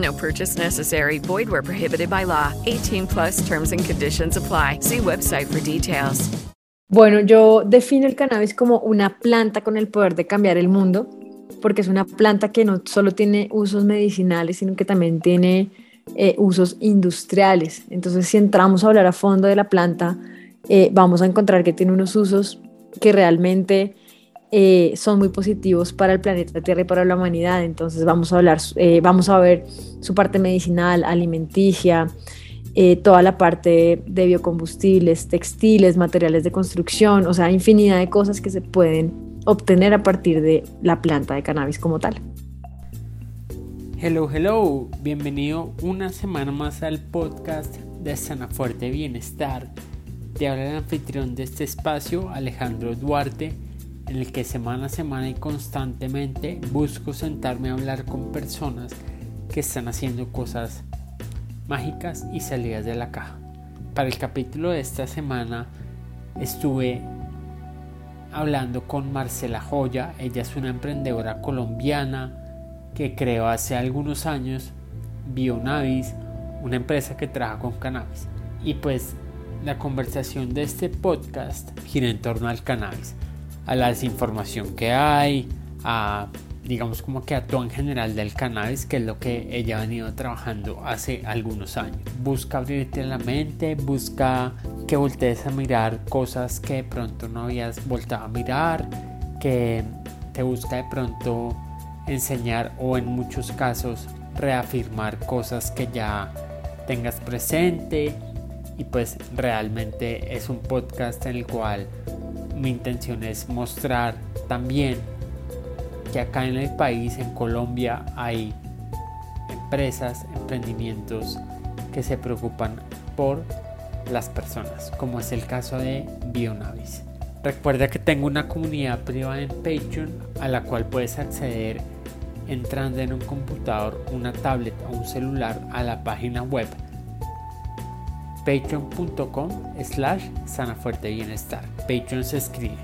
No purchase necessary. Void where prohibited by law. 18 plus terms and conditions apply. See website for details. Bueno, yo defino el cannabis como una planta con el poder de cambiar el mundo, porque es una planta que no solo tiene usos medicinales, sino que también tiene eh, usos industriales. Entonces, si entramos a hablar a fondo de la planta, eh, vamos a encontrar que tiene unos usos que realmente eh, son muy positivos para el planeta Tierra y para la humanidad. Entonces vamos a hablar, eh, vamos a ver su parte medicinal, alimenticia, eh, toda la parte de biocombustibles, textiles, materiales de construcción, o sea, infinidad de cosas que se pueden obtener a partir de la planta de cannabis como tal. Hello, hello, bienvenido una semana más al podcast de Sana Fuerte Bienestar. Te habla el anfitrión de este espacio, Alejandro Duarte en el que semana a semana y constantemente busco sentarme a hablar con personas que están haciendo cosas mágicas y salidas de la caja. Para el capítulo de esta semana estuve hablando con Marcela Joya, ella es una emprendedora colombiana que creó hace algunos años Bionavis, una empresa que trabaja con cannabis. Y pues la conversación de este podcast gira en torno al cannabis a la desinformación que hay, a digamos como que a todo en general del cannabis, que es lo que ella ha venido trabajando hace algunos años. Busca abrirte la mente, busca que voltees a mirar cosas que de pronto no habías voltado a mirar, que te busca de pronto enseñar o en muchos casos reafirmar cosas que ya tengas presente y pues realmente es un podcast en el cual mi intención es mostrar también que acá en el país, en Colombia, hay empresas, emprendimientos que se preocupan por las personas, como es el caso de Bionavis. Recuerda que tengo una comunidad privada en Patreon a la cual puedes acceder entrando en un computador, una tablet o un celular a la página web patreon.com slash sanafuerte bienestar. Patreon se escribe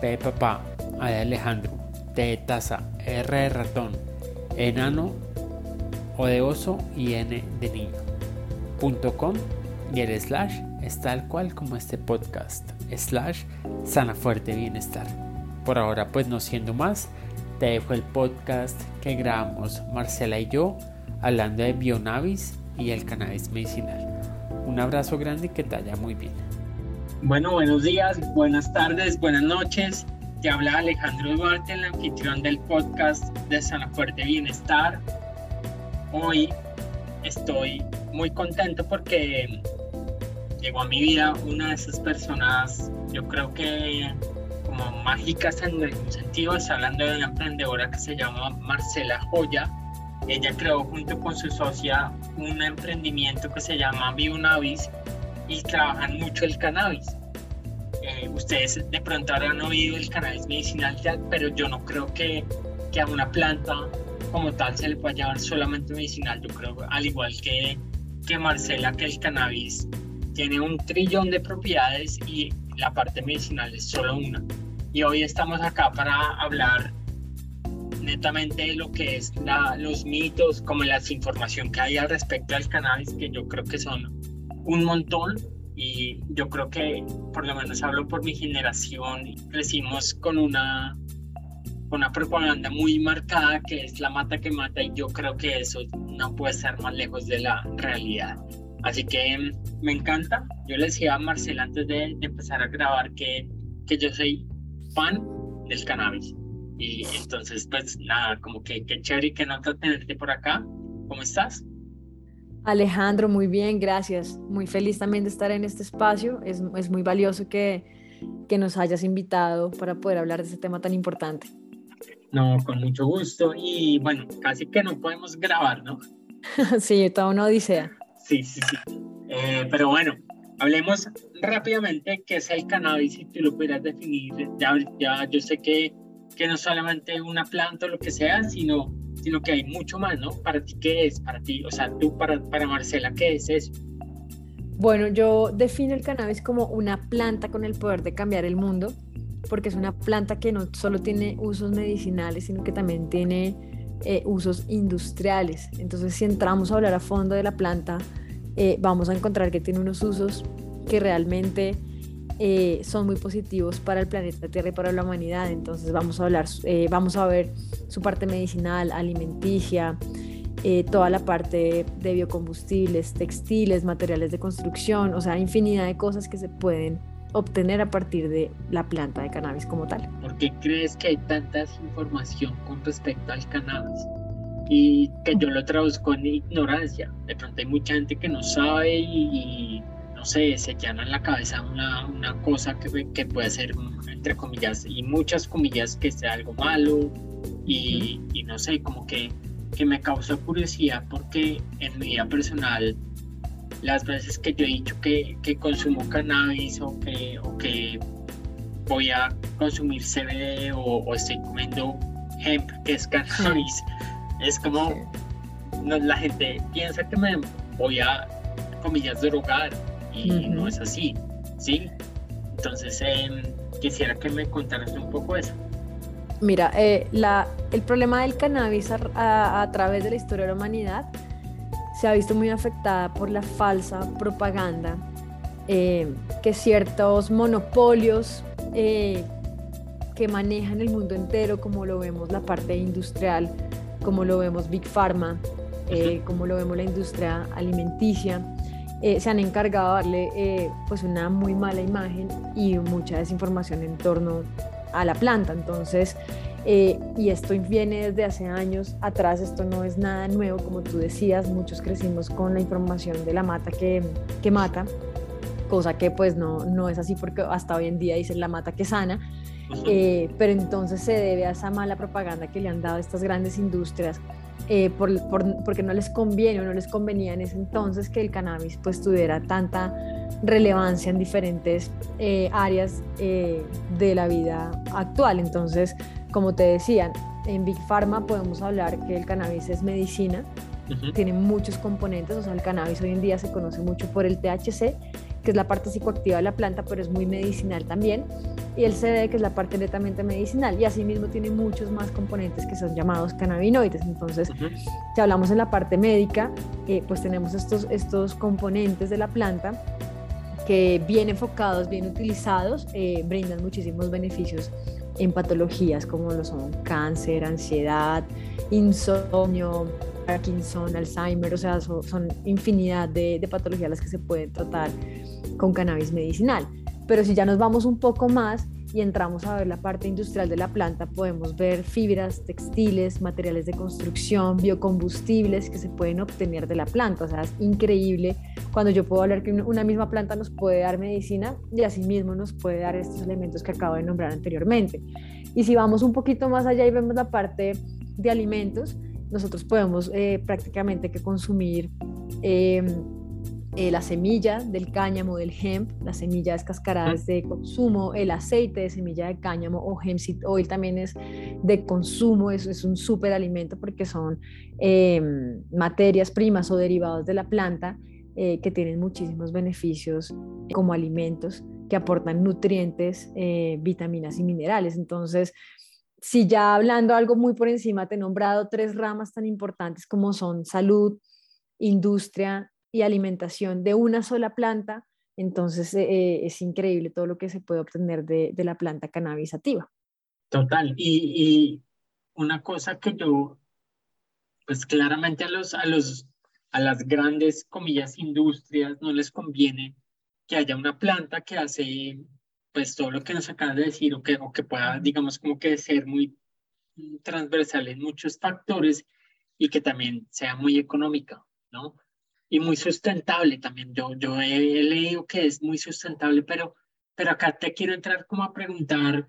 P de papá, A de Alejandro, T de taza, R de ratón, enano, O de oso y N de niño. .com y el slash es tal cual como este podcast, slash sanafuerte bienestar. Por ahora pues no siendo más, te dejo el podcast que grabamos Marcela y yo hablando de Bionavis y el cannabis medicinal. Un abrazo grande y que te haya muy bien. Bueno, buenos días, buenas tardes, buenas noches. Te habla Alejandro Duarte, el anfitrión del podcast de Sana Fuerte Bienestar. Hoy estoy muy contento porque llegó a mi vida una de esas personas, yo creo que como mágicas en algún sentido. Está hablando de una emprendedora que se llama Marcela Joya ella creó junto con su socia un emprendimiento que se llama Bionavis y trabajan mucho el cannabis. Eh, ustedes de pronto habrán oído el cannabis medicinal, pero yo no creo que, que a una planta como tal se le pueda llamar solamente medicinal. Yo creo, al igual que, que Marcela, que el cannabis tiene un trillón de propiedades y la parte medicinal es solo una. Y hoy estamos acá para hablar netamente lo que es la, los mitos, como la información que hay al respecto del cannabis, que yo creo que son un montón. Y yo creo que, por lo menos hablo por mi generación, crecimos con una, una propaganda muy marcada que es la mata que mata y yo creo que eso no puede ser más lejos de la realidad. Así que me encanta, yo le decía a Marcela antes de, empezar a grabar que, que yo soy fan del cannabis. Y entonces, pues nada, como que qué chévere y qué nota tenerte por acá. ¿Cómo estás? Alejandro, muy bien, gracias. Muy feliz también de estar en este espacio. Es, es muy valioso que, que nos hayas invitado para poder hablar de este tema tan importante. No, con mucho gusto. Y bueno, casi que no podemos grabar, ¿no? sí, toda una odisea. Sí, sí, sí. Eh, pero bueno, hablemos rápidamente qué es el cannabis, si tú lo pudieras definir. Ya, ya yo sé que, que no solamente una planta o lo que sea, sino, sino que hay mucho más, ¿no? Para ti, ¿qué es? Para ti, o sea, tú, para, para Marcela, ¿qué es eso? Bueno, yo defino el cannabis como una planta con el poder de cambiar el mundo, porque es una planta que no solo tiene usos medicinales, sino que también tiene eh, usos industriales. Entonces, si entramos a hablar a fondo de la planta, eh, vamos a encontrar que tiene unos usos que realmente eh, son muy positivos para el planeta Tierra y para la humanidad. Entonces, vamos a hablar, vamos a ver su parte medicinal, alimenticia, eh, toda la parte de biocombustibles, textiles, materiales de construcción, o sea, infinidad de cosas que se pueden obtener a partir de la planta de cannabis como tal. ¿Por qué crees que hay tanta información con respecto al cannabis? Y que yo lo traduzco en ignorancia. De pronto hay mucha gente que no sabe y, no sé, se llana en la cabeza una, una cosa que, que puede ser, entre comillas, y muchas comillas, que sea algo malo. Y, y no sé, como que que me causa curiosidad porque en mi vida personal, las veces que yo he dicho que, que consumo cannabis o que, o que voy a consumir CBD o, estoy comiendo hemp, que es cannabis, es como la gente piensa que me voy a, comillas, drogar y no es así, ¿sí? Entonces, em, quisiera que me contaras un poco eso. Mira, eh, la, el problema del cannabis a, través de la historia de la humanidad se ha visto muy afectada por la falsa propaganda eh, que ciertos monopolios eh, que manejan el mundo entero, como lo vemos la parte industrial, como lo vemos Big Pharma, como lo vemos la industria alimenticia, se han encargado de darle pues una muy mala imagen y mucha desinformación en torno a la planta. Entonces, eh, y esto viene desde hace años atrás, esto no es nada nuevo, como tú decías, muchos crecimos con la información de la mata que, que mata, cosa que pues no, no es así porque hasta hoy en día dicen la mata que sana, eh, pero entonces se debe a esa mala propaganda que le han dado estas grandes industrias eh, por, porque no les conviene o no les convenía en ese entonces que el cannabis pues tuviera tanta relevancia en diferentes eh, áreas eh, de la vida actual. Entonces, como te decían, en Big Pharma podemos hablar que el cannabis es medicina, tiene muchos componentes, o sea, el cannabis hoy en día se conoce mucho por el THC, que es la parte psicoactiva de la planta, pero es muy medicinal también, y el CBD, que es la parte netamente medicinal, y asimismo tiene muchos más componentes que son llamados cannabinoides. Entonces, si hablamos en la parte médica, eh, pues tenemos estos, estos componentes de la planta que bien enfocados, bien utilizados, eh, brindan muchísimos beneficios en patologías como lo son cáncer, ansiedad, insomnio, Parkinson, Alzheimer, o sea, son, infinidad de, de, patologías las que se pueden tratar con cannabis medicinal. Pero si ya nos vamos un poco más y entramos a ver la parte industrial de la planta, podemos ver fibras, textiles, materiales de construcción, biocombustibles que se pueden obtener de la planta. O sea, es increíble cuando yo puedo hablar que una misma planta nos puede dar medicina y asimismo nos puede dar estos elementos que acabo de nombrar anteriormente. Y si vamos un poquito más allá y vemos la parte de alimentos, nosotros podemos eh, prácticamente que consumir eh, eh, la semilla del cáñamo, del hemp, las semillas descascaradas de consumo, el aceite de semilla de cáñamo o hemp seed oil también es de consumo, eso es un súper alimento porque son em, materias primas o derivados de la planta eh, que tienen muchísimos beneficios como alimentos que aportan nutrientes, eh, vitaminas y minerales. Entonces, si ya hablando algo muy por encima, te he nombrado tres ramas tan importantes como son salud, industria y alimentación de una sola planta, entonces eh, es increíble todo lo que se puede obtener de, la planta cannabisativa. Total, y, una cosa que yo, pues claramente a, los, a, los, a las grandes, comillas, industrias no les conviene que haya una planta que hace pues todo lo que nos acabas de decir o que, o que pueda, digamos, como que ser muy transversal en muchos factores y que también sea muy económica, ¿no? Y muy sustentable también. Yo, yo he, leído que es muy sustentable, pero, pero acá te quiero entrar como a preguntar,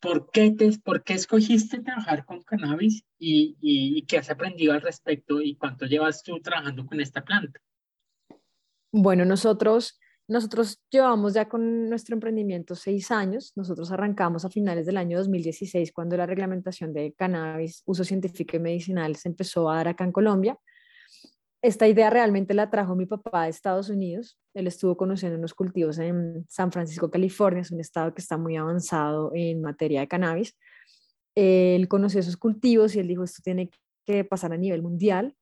¿por qué, te, por qué escogiste trabajar con cannabis y, y, y qué has aprendido al respecto y cuánto llevas tú trabajando con esta planta? Bueno, nosotros nosotros llevamos ya con nuestro emprendimiento seis años. Nosotros arrancamos a finales del año 2016 cuando la reglamentación de cannabis, uso científico y medicinal se empezó a dar acá en Colombia. Esta idea realmente la trajo mi papá de Estados Unidos. Él estuvo conociendo unos cultivos en San Francisco, California. Es un estado que está muy avanzado en materia de cannabis. Él conoció esos cultivos y él dijo, esto tiene que pasar a nivel mundial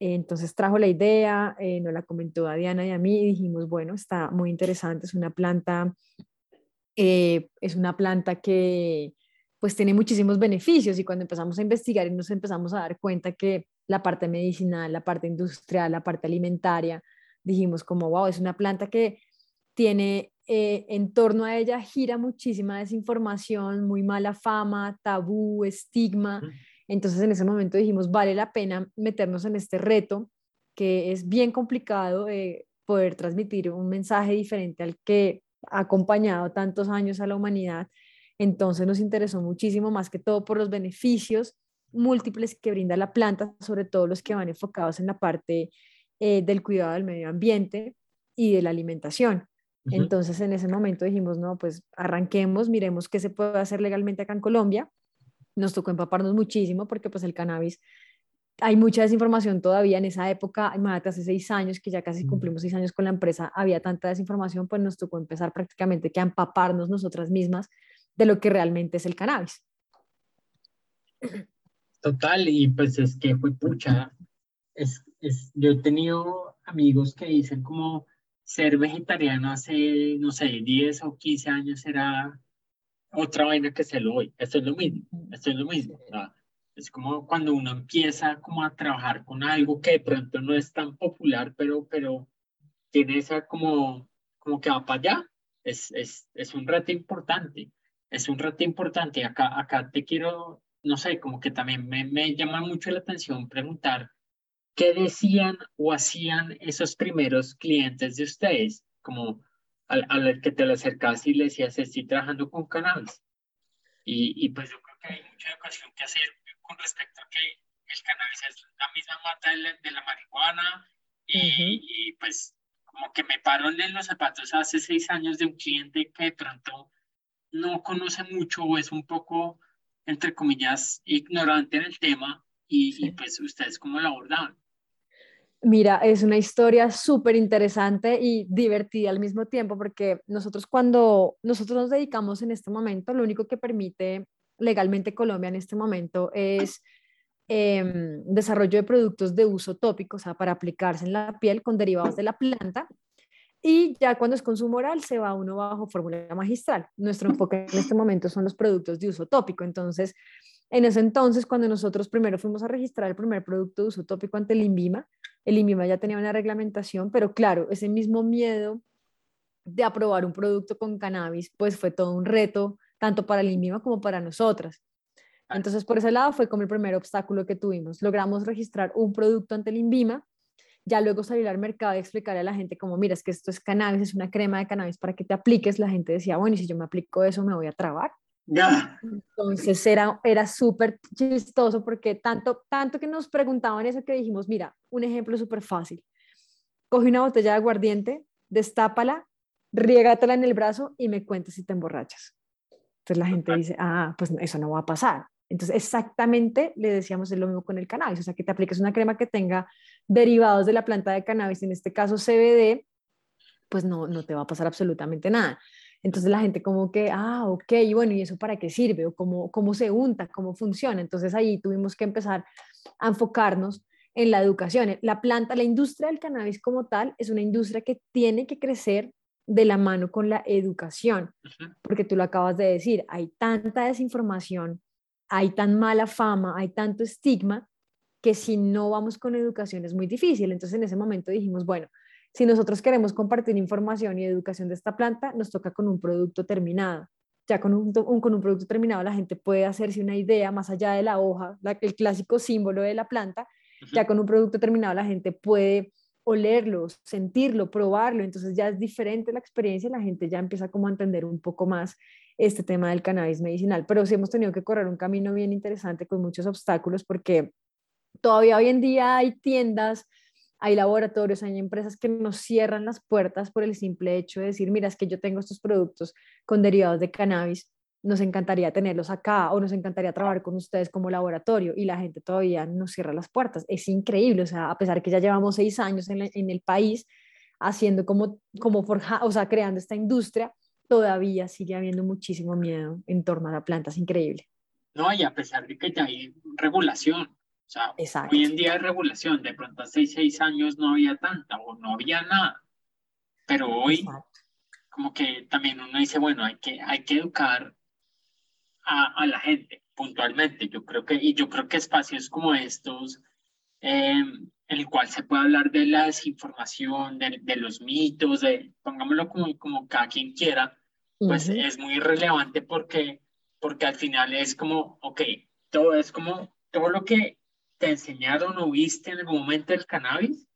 entonces trajo la idea, eh, nos la comentó a Diana y a mí y dijimos, bueno, está muy interesante, es una planta, eh, es una planta que pues tiene muchísimos beneficios y cuando empezamos a investigar y nos empezamos a dar cuenta que la parte medicinal, la parte industrial, la parte alimentaria, dijimos como, wow, es una planta que tiene eh, en torno a ella gira muchísima desinformación, muy mala fama, tabú, estigma. Entonces en ese momento dijimos, vale la pena meternos en este reto, que es bien complicado eh, poder transmitir un mensaje diferente al que ha acompañado tantos años a la humanidad. Entonces nos interesó muchísimo, más que todo por los beneficios múltiples que brinda la planta, sobre todo los que van enfocados en la parte eh, del cuidado del medio ambiente y de la alimentación. Entonces en ese momento dijimos, no, pues arranquemos, miremos qué se puede hacer legalmente acá en Colombia nos tocó empaparnos muchísimo porque pues el cannabis, hay mucha desinformación todavía en esa época, imagínate hace seis años, que ya casi cumplimos seis años con la empresa, había tanta desinformación, pues nos tocó empezar prácticamente que a empaparnos nosotras mismas de lo que realmente es el cannabis. Total, y pues es que fue pucha, es, es, yo he tenido amigos que dicen como ser vegetariano hace, no sé, 10 o 15 años era otra vaina que se lo hoy. Esto es lo mismo, esto es lo mismo. Es como cuando uno empieza como a trabajar con algo que de pronto no es tan popular, pero, pero tiene esa como, como que va para allá. Es, es, es un reto importante, es un reto importante. Acá, acá te quiero, no sé, como que también me, me llama mucho la atención preguntar qué decían o hacían esos primeros clientes de ustedes, como al, al que te le acercas y le decías, estoy trabajando con cannabis. Y, y pues yo creo que hay mucha educación que hacer con respecto a que el cannabis es la misma mata de la, marihuana. Y, y, pues como que me paro en los zapatos hace seis años de un cliente que de pronto no conoce mucho o es un poco, entre comillas, ignorante en el tema y, y pues ustedes cómo lo abordaban. Mira, es una historia súper interesante y divertida al mismo tiempo porque nosotros cuando nosotros nos dedicamos en este momento, lo único que permite legalmente Colombia en este momento es em, desarrollo de productos de uso tópico, o sea, para aplicarse en la piel con derivados de la planta. Y ya cuando es consumo oral se va uno bajo fórmula magistral. Nuestro enfoque en este momento son los productos de uso tópico. Entonces, en ese entonces, cuando nosotros primero fuimos a registrar el primer producto de uso tópico ante el INVIMA, el INVIMA ya tenía una reglamentación, pero claro, ese mismo miedo de aprobar un producto con cannabis, pues fue todo un reto, tanto para el INVIMA como para nosotras. Entonces, por ese lado fue como el primer obstáculo que tuvimos. Logramos registrar un producto ante el INVIMA, ya luego salir al mercado y explicarle a la gente como, mira, es que esto es cannabis, es una crema de cannabis para que te apliques. La gente decía, bueno, y si yo me aplico eso, me voy a trabar. Entonces era, era súper chistoso porque tanto, tanto que nos preguntaban eso que dijimos, mira, un ejemplo súper fácil. Coge una botella de aguardiente, destápala, riégatela en el brazo y me cuentas si te emborrachas. Entonces la gente dice, ah, pues eso no va a pasar. Entonces exactamente le decíamos lo mismo con el cannabis, o sea, que te apliques una crema que tenga derivados de la planta de cannabis, en este caso CBD, pues no, no te va a pasar absolutamente nada. Entonces la gente como que, ah, ok, y bueno, ¿y eso para qué sirve? ¿O cómo, cómo se unta? ¿Cómo funciona? Entonces ahí tuvimos que empezar a enfocarnos en la educación. La planta, la industria del cannabis como tal, es una industria que tiene que crecer de la mano con la educación, porque tú lo acabas de decir, hay tanta desinformación, hay tan mala fama, hay tanto estigma, que si no vamos con educación es muy difícil. Entonces en ese momento dijimos, bueno, Si nosotros queremos compartir información y educación de esta planta, nos toca con un producto terminado. Ya con un, con un producto terminado la gente puede hacerse una idea más allá de la hoja, el clásico símbolo de la planta. Ya con un producto terminado la gente puede olerlo, sentirlo, probarlo. Entonces ya es diferente la experiencia y la gente ya empieza como a entender un poco más este tema del cannabis medicinal. Pero sí hemos tenido que correr un camino bien interesante con muchos obstáculos porque todavía hoy en día hay tiendas hay laboratorios, hay empresas que nos cierran las puertas por el simple hecho de decir, mira, es que yo tengo estos productos con derivados de cannabis, nos encantaría tenerlos acá o nos encantaría trabajar con ustedes como laboratorio y la gente todavía nos cierra las puertas. Es increíble, o sea, a pesar que ya llevamos seis años en, el país haciendo como, como forja, o sea, creando esta industria, todavía sigue habiendo muchísimo miedo en torno a la planta, es increíble. No, y a pesar de que ya hay regulación, o sea, hoy en día hay regulación, de pronto hace seis años no había tanta o no había nada, pero hoy como que también uno dice, bueno, hay que, hay que educar a, a, la gente puntualmente. Yo creo que, y yo creo que espacios como estos, eh, en el cual se puede hablar de la desinformación, de, de los mitos, de, pongámoslo como, como cada quien quiera, pues es muy relevante porque, porque al final es como, ok, todo es como, todo lo que te enseñaron o viste en algún momento el cannabis,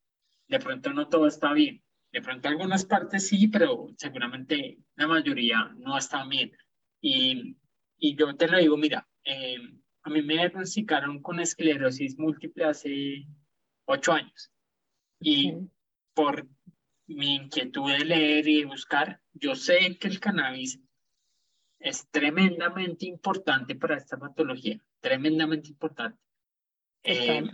de pronto no todo está bien. De pronto algunas partes sí, pero seguramente la mayoría no están bien. Y, y yo te lo digo, mira, eh, a mí me diagnosticaron con esclerosis múltiple hace ocho años. Y por mi inquietud de leer y buscar, yo sé que el cannabis es tremendamente importante para esta patología, tremendamente importante. Eh,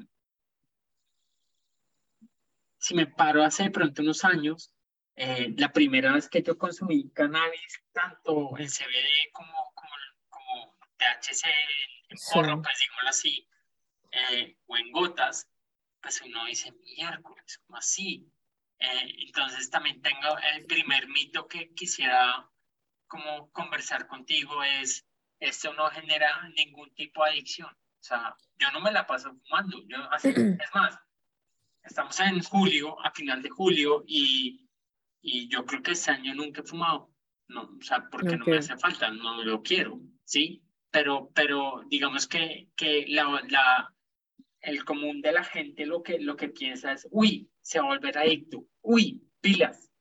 si me paro hace de pronto unos años, eh, la primera vez que yo consumí cannabis, tanto en CBD como, como, como THC, en porro, pues digámoslo así, eh, o en gotas, pues uno dice, miércoles, como así? Entonces también tengo el primer mito que quisiera como conversar contigo es, esto no genera ningún tipo de adicción. O sea, yo no me la paso fumando. Yo es más, estamos en julio, a final de julio, y, y yo creo que este año nunca he fumado. No, o sea, porque no me hace falta, no lo quiero, ¿sí? Pero, pero digamos que, que la, la, el común de la gente lo que, lo que piensa es, uy, se va a volver adicto, uy, pilas.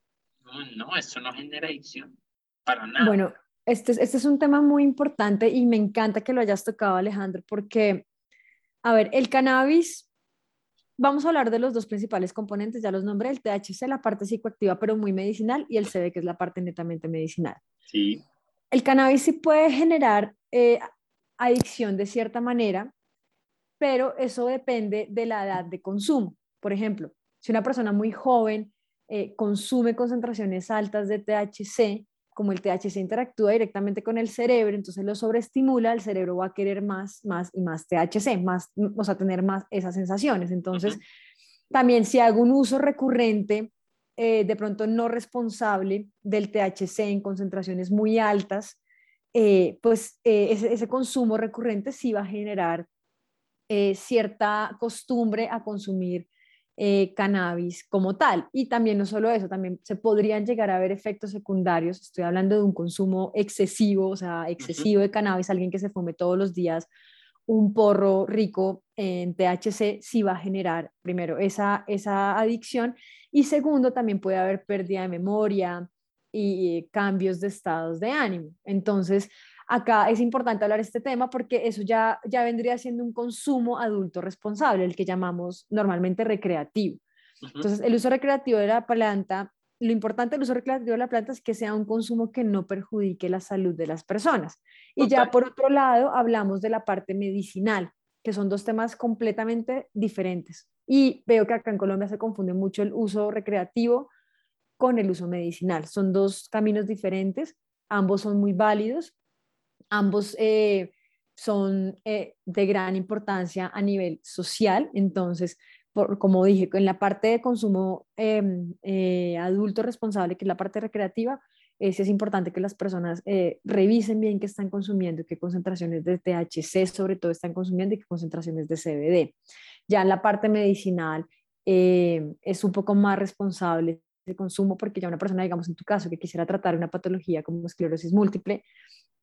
No, no, esto no genera adicción, para nada. Bueno, este, este, es un tema muy importante y me encanta que lo hayas tocado, Alejandro, porque, a ver, el cannabis, vamos a hablar de los dos principales componentes, ya los nombré, el THC, la parte psicoactiva, pero muy medicinal, y el CB, que es la parte netamente medicinal. Sí. El cannabis sí puede generar eh, adicción de cierta manera, pero eso depende de la edad de consumo. Por ejemplo, si una persona muy joven eh, consume concentraciones altas de THC, como el THC interactúa directamente con el cerebro, entonces lo sobreestimula, el cerebro va a querer más, más y más THC, más, o sea, tener más esas sensaciones. Entonces, también si hago un uso recurrente, eh, de pronto no responsable del THC en concentraciones muy altas, eh, pues eh, ese, ese, consumo recurrente sí va a generar cierta costumbre a consumir eh, cannabis como tal. Y también no solo eso, también se podrían llegar a ver efectos secundarios. Estoy hablando de un consumo excesivo, o sea, excesivo de cannabis, alguien que se fume todos los días un porro rico en THC, sí va a generar, primero, esa, esa adicción y segundo, también puede haber pérdida de memoria y cambios de estados de ánimo. Entonces, Acá es importante hablar este tema porque eso ya, ya vendría siendo un consumo adulto responsable, el que llamamos normalmente recreativo. Entonces, el uso recreativo de la planta, lo importante del uso recreativo de la planta es que sea un consumo que no perjudique la salud de las personas. Y ya por otro lado, hablamos de la parte medicinal, que son dos temas completamente diferentes. Y veo que acá en Colombia se confunde mucho el uso recreativo con el uso medicinal. Son dos caminos diferentes, ambos son muy válidos, Ambos eh, son eh, de gran importancia a nivel social, entonces, por, como dije, en la parte de consumo em, eh, adulto responsable, que es la parte recreativa, es importante que las personas revisen bien qué están consumiendo, qué concentraciones de THC sobre todo están consumiendo y qué concentraciones de CBD. Ya en la parte medicinal es un poco más responsable consumo, porque ya una persona, digamos en tu caso, que quisiera tratar una patología como esclerosis múltiple,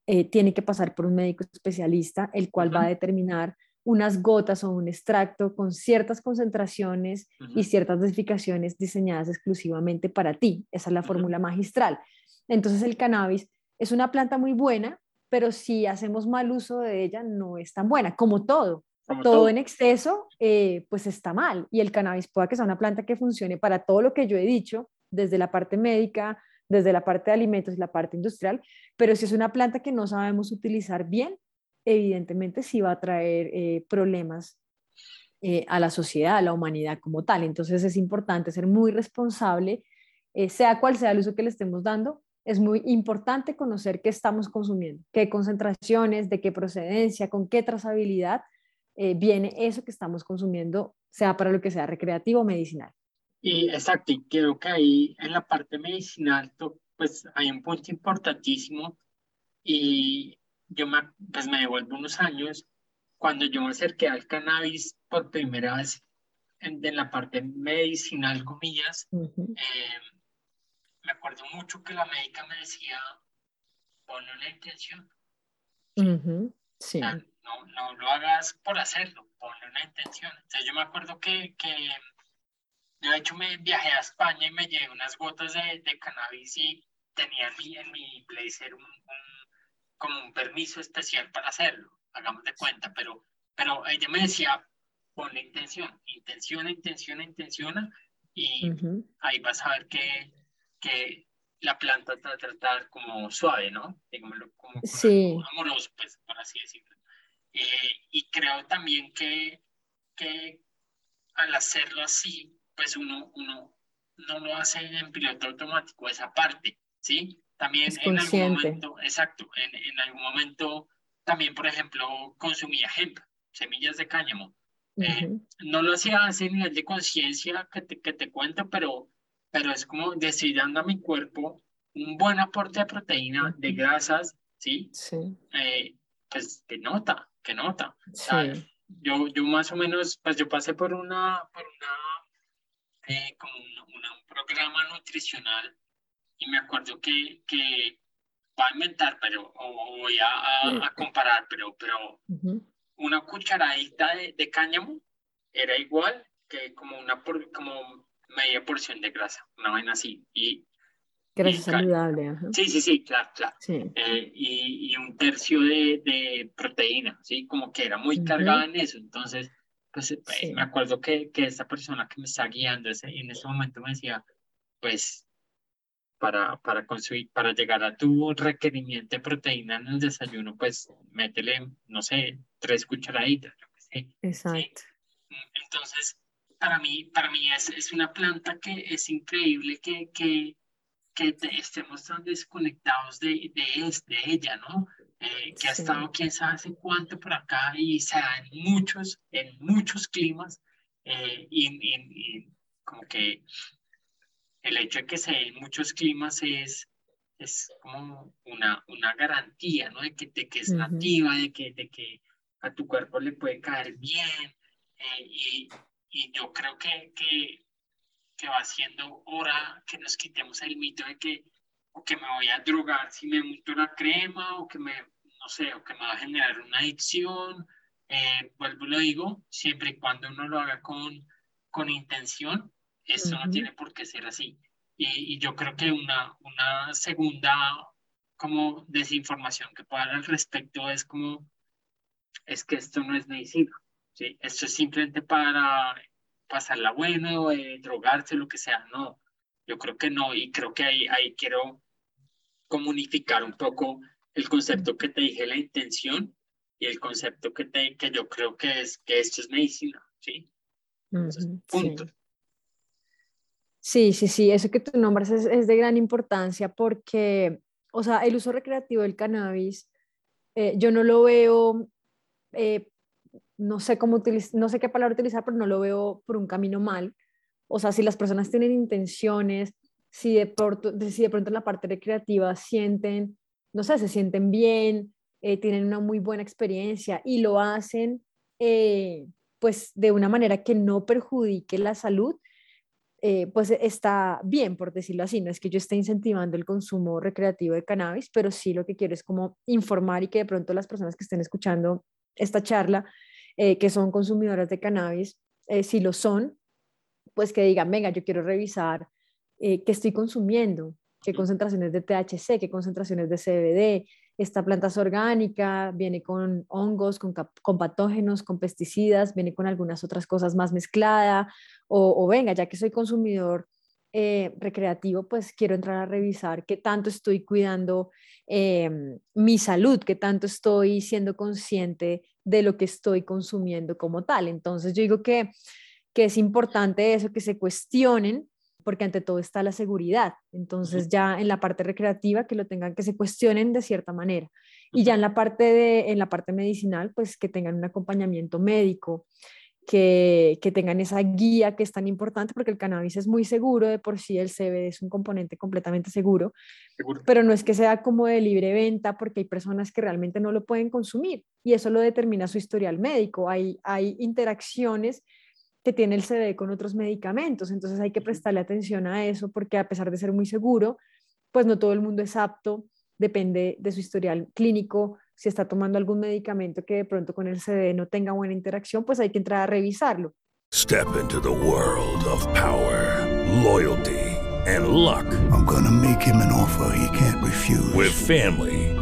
eh, tiene que pasar por un médico especialista, el cual va a determinar unas gotas o un extracto con ciertas concentraciones y ciertas dosificaciones diseñadas exclusivamente para ti. Esa es la fórmula magistral. Entonces el cannabis es una planta muy buena, pero si hacemos mal uso de ella no es tan buena, como todo. todo, en exceso, eh, pues está mal. Y el cannabis puede que sea una planta que funcione para todo lo que yo he dicho, desde la parte médica, desde la parte de alimentos y la parte industrial, pero si es una planta que no sabemos utilizar bien, evidentemente sí va a traer eh, problemas eh, a la sociedad, a la humanidad como tal. Entonces es importante ser muy responsable, eh, sea cual sea el uso que le estemos dando, es muy importante conocer qué estamos consumiendo, qué concentraciones, de qué procedencia, con qué trazabilidad viene eso que estamos consumiendo, sea para lo que sea recreativo o medicinal. Y exacto, y creo que ahí en la parte medicinal, pues hay un punto importantísimo y yo me, pues me devuelvo unos años cuando yo me acerqué al cannabis por primera vez en, la parte medicinal, comillas, eh, me acuerdo mucho que la médica me decía, ponle una intención. sí. no, no lo hagas por hacerlo, ponle una intención. Entonces yo me acuerdo que, que de hecho me viajé a España y me llevé unas gotas de, de cannabis y tenía en mi, en mi blazer un como un permiso especial para hacerlo, hagamos de cuenta, pero, pero ella me decía, ponle intención, intención, intención, intención, y ahí vas a ver que, que la planta te va a tratar como suave, ¿no? Digámoslo, como, amoroso, pues, por así decirlo. Eh, y creo también que, que al hacerlo así, pues uno, uno no lo hace en piloto automático, esa parte, ¿sí? También en algún momento, exacto, en, en, algún momento también, por ejemplo, consumía hemp, semillas de cáñamo. Eh, no lo hacía a ese nivel de conciencia que te, que te cuento, pero, pero es como decir dando a mi cuerpo un buen aporte de proteína, de grasas, ¿sí? Sí. Eh, pues que nota, que nota. Sí. yo, yo más o menos, pues yo pasé por una, por una, eh, como un programa nutricional y me acuerdo que, que va a inventar, pero, o voy a, a, comparar, pero, pero una cucharadita de, de, cáñamo era igual que como una por, como media porción de grasa, una vaina así. Y, grasa saludable. Sí, sí, sí, claro, claro. Eh, y, y, un tercio de, de, proteína, ¿sí? Como que era muy cargada en eso. Entonces, pues eh, me acuerdo que, que esta persona que me está guiando ese, en ese momento me decía, pues para, para, conseguir, para llegar a tu requerimiento de proteína en el desayuno, pues métele, no sé, tres cucharaditas. Exacto. Entonces, para mí, para mí es, es una planta que es increíble que, que, que estemos tan desconectados de, de, de ella, ¿no? Eh, que ha estado quién sabe hace cuánto por acá y se da en muchos, en muchos climas eh, y, y, como que el hecho de que se en muchos climas es, es como una, una garantía, ¿no? De que, de que es nativa, de que, de que a tu cuerpo le puede caer bien. Eh, y, y, yo creo que, que, que, va siendo hora que nos quitemos el mito de que, o que me voy a drogar si me monto la crema, o que me, no sé, o que me va a generar una adicción. Eh, vuelvo lo digo, siempre y cuando uno lo haga con, con intención, esto no tiene por qué ser así. Y, y, yo creo que una, una segunda como desinformación que pueda dar al respecto es como, es que esto no es medicina, ¿sí? Esto es simplemente para pasarla bueno, eh, drogarse, lo que sea, no. Yo creo que no, y creo que ahí, ahí quiero comunicar un poco el concepto que te dije, la intención, y el concepto que, te, que yo creo que es que esto es medicina, ¿sí? punto. Sí, sí, sí, eso que tú nombras es, de gran importancia porque, o sea, el uso recreativo del cannabis, eh, yo no lo veo, eh, no sé cómo no sé qué palabra utilizar, pero no lo veo por un camino mal. O sea, si las personas tienen intenciones, si de pronto, si de pronto en la parte recreativa sienten, no sé, se sienten bien, eh, tienen una muy buena experiencia y lo hacen, pues de una manera que no perjudique la salud, eh, pues está bien, por decirlo así. No es que yo esté incentivando el consumo recreativo de cannabis, pero sí lo que quiero es como informar y que de pronto las personas que estén escuchando esta charla, eh, que son consumidoras de cannabis, eh, si lo son, pues que digan, venga, yo quiero revisar qué estoy consumiendo, qué concentraciones de THC, qué concentraciones de CBD, esta planta es orgánica, viene con hongos, con, patógenos, con pesticidas, viene con algunas otras cosas más mezclada, o, venga, ya que soy consumidor eh, recreativo, pues quiero entrar a revisar qué tanto estoy cuidando em, mi salud, qué tanto estoy siendo consciente de lo que estoy consumiendo como tal. Entonces yo digo que, que es importante eso, que se cuestionen porque ante todo está la seguridad. Entonces ya en la parte recreativa que lo tengan que se cuestionen de cierta manera. Y ya en la parte de en la parte medicinal, pues que tengan un acompañamiento médico, que, que, tengan esa guía que es tan importante porque el cannabis es muy seguro, de por sí el CBD es un componente completamente seguro, seguro, pero no es que sea como de libre venta porque hay personas que realmente no lo pueden consumir y eso lo determina su historial médico. Hay, hay interacciones que tiene el CBD con otros medicamentos. Entonces hay que prestarle atención a eso porque a pesar de ser muy seguro, pues no todo el mundo es apto, depende de su historial clínico. Si está tomando algún medicamento que de pronto con el CBD no tenga buena interacción, pues hay que entrar a revisarlo. Step into the world of power, loyalty and luck. I'm gonna make him an offer he can't refuse. With family,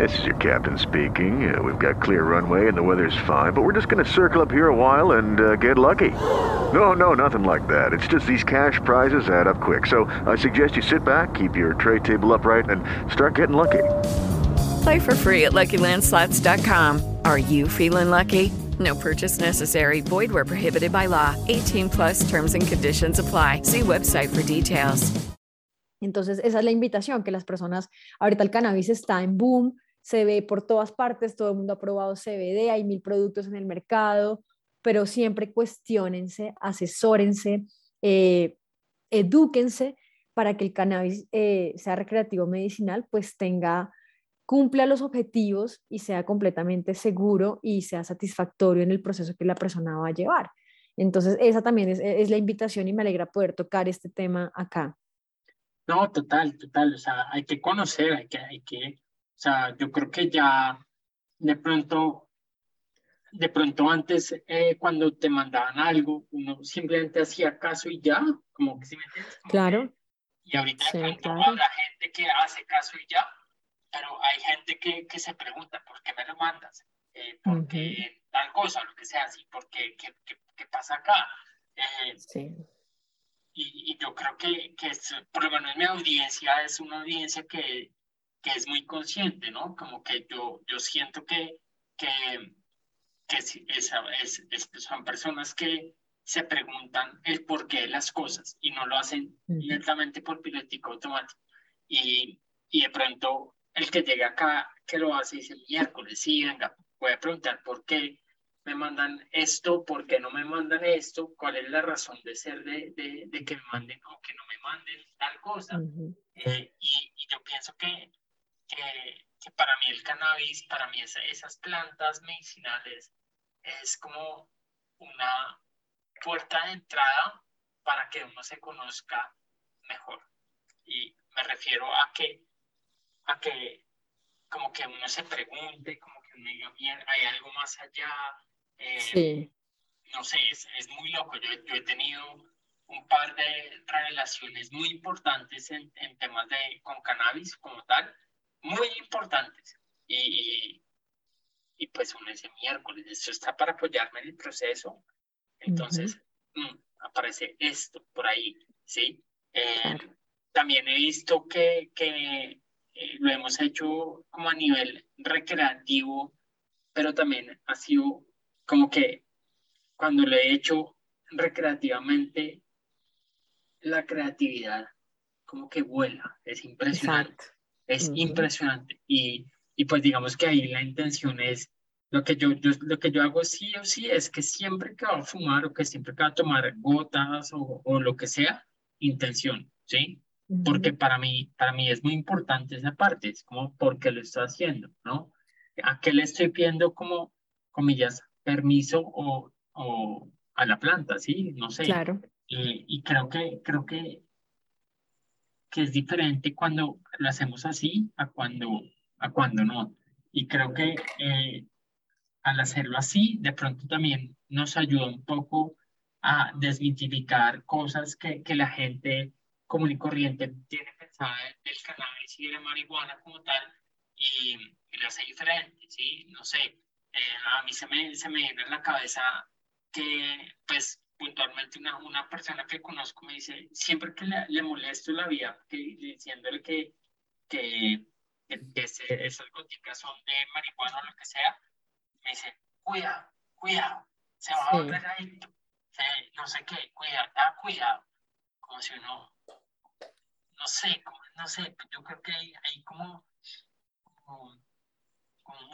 This is your captain speaking. Uh, we've got clear runway and the weather's fine, but we're just going to circle up here a while and uh, get lucky. No, no, nothing like that. It's just these cash prizes add up quick. So I suggest you sit back, keep your tray table upright, and start getting lucky. Play for free at LuckyLandSlots.com. Are you feeling lucky? No purchase necessary. Void where prohibited by law. 18 plus terms and conditions apply. See website for details. Entonces, esa es la invitación, que las personas, ahorita el cannabis está en boom, se ve por todas partes, todo el mundo ha probado CBD, hay mil productos en el mercado, pero siempre cuestionense, asesórense, eh, edúquense para que el cannabis eh, sea recreativo medicinal, pues tenga, cumpla los objetivos y sea completamente seguro y sea satisfactorio en el proceso que la persona va a llevar. Entonces, esa también es, es la invitación y me alegra poder tocar este tema acá. No, total, total. O sea, hay que conocer, hay que, hay que, sea, yo creo que ya de pronto, de pronto antes, eh, cuando te mandaban algo, uno simplemente hacía caso y ya, como que si me entiendes. claro. y ahorita de pronto habrá gente que hace caso y ya, pero hay gente que, que se pregunta, ¿por qué me lo mandas? Eh, ¿Por qué tal cosa, lo que sea así? ¿Por qué, qué, qué, pasa acá? Eh, sí y, yo creo que, que es, por lo menos mi audiencia es una audiencia que, que es muy consciente, ¿no? Como que yo, yo siento que, que, que es, es, son personas que se preguntan el porqué de las cosas y no lo hacen directamente por pilotico automático. Y, y de pronto el que llega acá, que lo hace, dice miércoles, sí, venga, voy a preguntar por qué me mandan esto, por qué no me mandan esto, cuál es la razón de ser de, de, de que me manden o que no me manden tal cosa. Eh, y, y, yo pienso que, que, que, para mí el cannabis, para mí esas plantas medicinales es como una puerta de entrada para que uno se conozca mejor. Y me refiero a que, a que como que uno se pregunte, como que uno diga, bien, hay algo más allá, eh, sí. No sé, es, es muy loco. Yo, yo, he tenido un par de revelaciones muy importantes en, en, temas de con cannabis como tal, muy importantes. Y, y, pues un ese miércoles, esto está para apoyarme en el proceso. Entonces, mm, aparece esto por ahí, ¿sí? Eh, también he visto que, que eh, lo hemos hecho como a nivel recreativo, pero también ha sido como que cuando lo he hecho recreativamente, la creatividad como que vuela, es impresionante. Es impresionante. Y, y, pues digamos que ahí la intención es, lo que yo, yo, lo que yo hago sí o sí es que siempre que va a fumar o que siempre que va a tomar gotas o, o lo que sea, intención, ¿sí? Porque para mí, para mí es muy importante esa parte, es como por qué lo estoy haciendo, ¿no? ¿A qué le estoy pidiendo como, comillas, permiso o, o a la planta, ¿sí? No sé. Claro. Y, y creo que, creo que, que es diferente cuando lo hacemos así a cuando, a cuando no. Y creo que eh, al hacerlo así, de pronto también nos ayuda un poco a desmitificar cosas que, que la gente común y corriente tiene pensada del cannabis y de la marihuana como tal y, y lo hace diferente, ¿sí? No sé, eh, a mí se me, se me viene en la cabeza que, pues, puntualmente una, una persona que conozco me dice, siempre que le, le molesto la vida, que, diciéndole que, que, que esas goticas son de marihuana o lo que sea, me dice, cuidado, cuidado, se va a volver adicto, no sé qué, cuidado, ah, cuidado, como si uno no sé, no sé, yo creo que hay, hay como, como,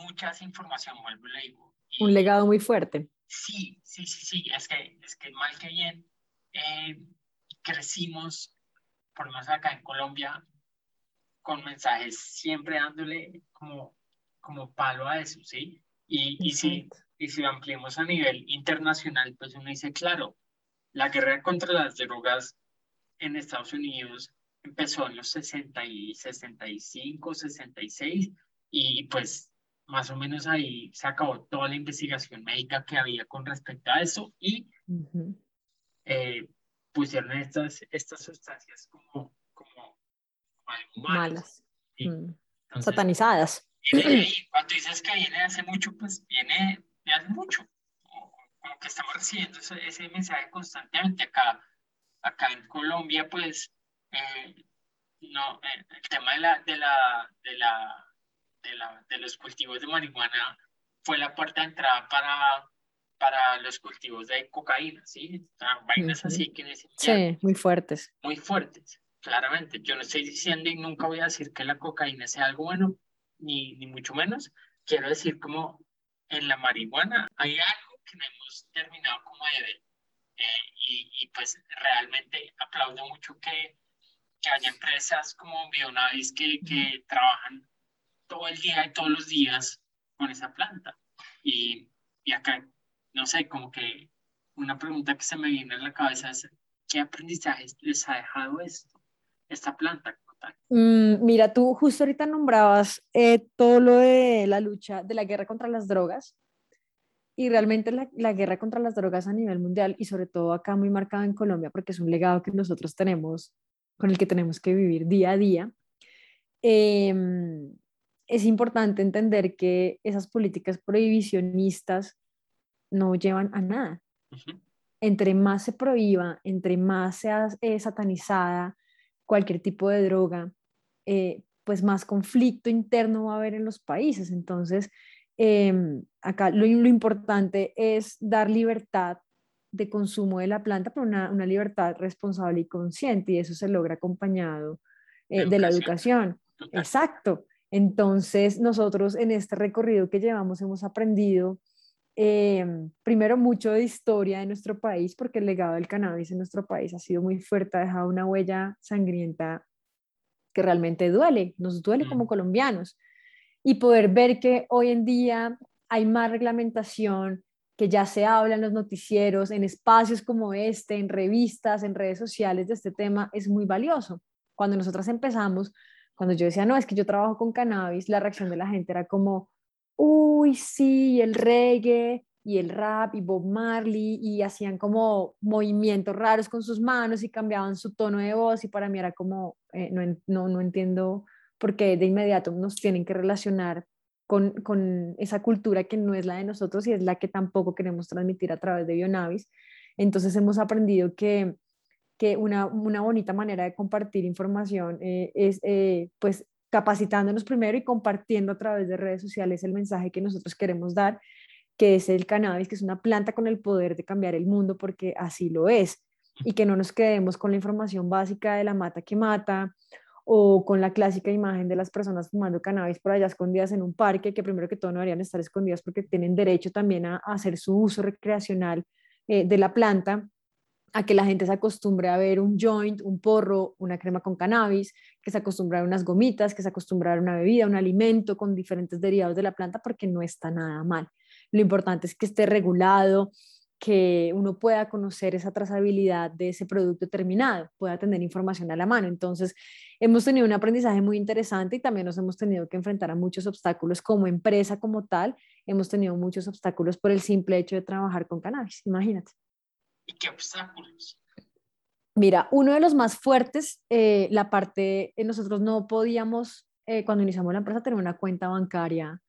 muchas información, vuelvo le digo. Un legado muy fuerte. Sí, sí, sí, sí, es que, es que mal que bien eh, crecimos, por lo menos acá en Colombia, con mensajes siempre dándole como, como palo a eso, ¿sí? Y, y, si, y si lo ampliamos a nivel internacional, pues uno dice, claro, la guerra contra las drogas en Estados Unidos empezó en los 60 y 65, 66 y pues más o menos ahí se acabó toda la investigación médica que había con respecto a eso y eh, pusieron estas, estas sustancias como, como, malas, mm. satanizadas. cuando dices que viene hace mucho, pues viene de hace mucho, como que estamos recibiendo ese, ese mensaje constantemente. Acá, acá en Colombia, pues eh, no, eh, el tema de la, de la, de la, de la, de los cultivos de marihuana fue la puerta de entrada para, para los cultivos de cocaína, ¿sí? vainas así que Sí, muy fuertes. Muy fuertes, claramente. Yo no estoy diciendo y nunca voy a decir que la cocaína sea algo bueno, ni, ni mucho menos. Quiero decir como en la marihuana hay algo que no hemos terminado como debe. Eh, y, y pues realmente aplaudo mucho que que hay empresas como Bionavis que, que trabajan todo el día y todos los días con esa planta. Y, y acá, no sé, como que una pregunta que se me viene a la cabeza es, ¿qué aprendizajes les ha dejado esto, esta planta? Mm, mira, tú justo ahorita nombrabas eh, todo lo de la lucha, de la guerra contra las drogas. Y realmente la, la, guerra contra las drogas a nivel mundial y sobre todo acá muy marcado en Colombia porque es un legado que nosotros tenemos con el que tenemos que vivir día a día, em, es importante entender que esas políticas prohibicionistas no llevan a nada. Entre más se prohíba, entre más sea eh, satanizada cualquier tipo de droga, eh, pues más conflicto interno va a haber en los países. Entonces, em, acá lo, lo, importante es dar libertad de consumo de la planta, pero una, una libertad responsable y consciente, y eso se logra acompañado eh, de la educación. Exacto. Entonces, nosotros en este recorrido que llevamos hemos aprendido em, primero mucho de historia de nuestro país, porque el legado del cannabis en nuestro país ha sido muy fuerte, ha dejado una huella sangrienta que realmente duele, nos duele como colombianos. Y poder ver que hoy en día hay más reglamentación, que ya se habla en los noticieros, en espacios como este, en revistas, en redes sociales de este tema, es muy valioso. Cuando nosotras empezamos, cuando yo decía, no, es que yo trabajo con cannabis, la reacción de la gente era como, uy, sí, el reggae y el rap y Bob Marley y hacían como movimientos raros con sus manos y cambiaban su tono de voz y para mí era como, eh, no, no, no entiendo por qué de inmediato nos tienen que relacionar con, con, esa cultura que no es la de nosotros y es la que tampoco queremos transmitir a través de Bionavis. Entonces hemos aprendido que, que una, una bonita manera de compartir información eh, es eh, pues capacitándonos primero y compartiendo a través de redes sociales el mensaje que nosotros queremos dar, que es el cannabis, que es una planta con el poder de cambiar el mundo, porque así lo es. y que no nos quedemos con la información básica de la mata que mata o con la clásica imagen de las personas fumando cannabis por allá escondidas en un parque, que primero que todo no deberían estar escondidas porque tienen derecho también a, hacer su uso recreacional eh, de la planta, a que la gente se acostumbre a ver un joint, un porro, una crema con cannabis, que se acostumbre a unas gomitas, que se acostumbre a una bebida, un alimento con diferentes derivados de la planta, porque no está nada mal. Lo importante es que esté regulado, que uno pueda conocer esa trazabilidad de ese producto terminado, pueda tener información a la mano. Entonces, hemos tenido un aprendizaje muy interesante y también nos hemos tenido que enfrentar a muchos obstáculos como empresa como tal. Hemos tenido muchos obstáculos por el simple hecho de trabajar con cannabis, imagínate. ¿Y qué obstáculos? Mira, uno de los más fuertes, eh, la parte, eh, nosotros no podíamos, eh, cuando iniciamos la empresa, tener una cuenta bancaria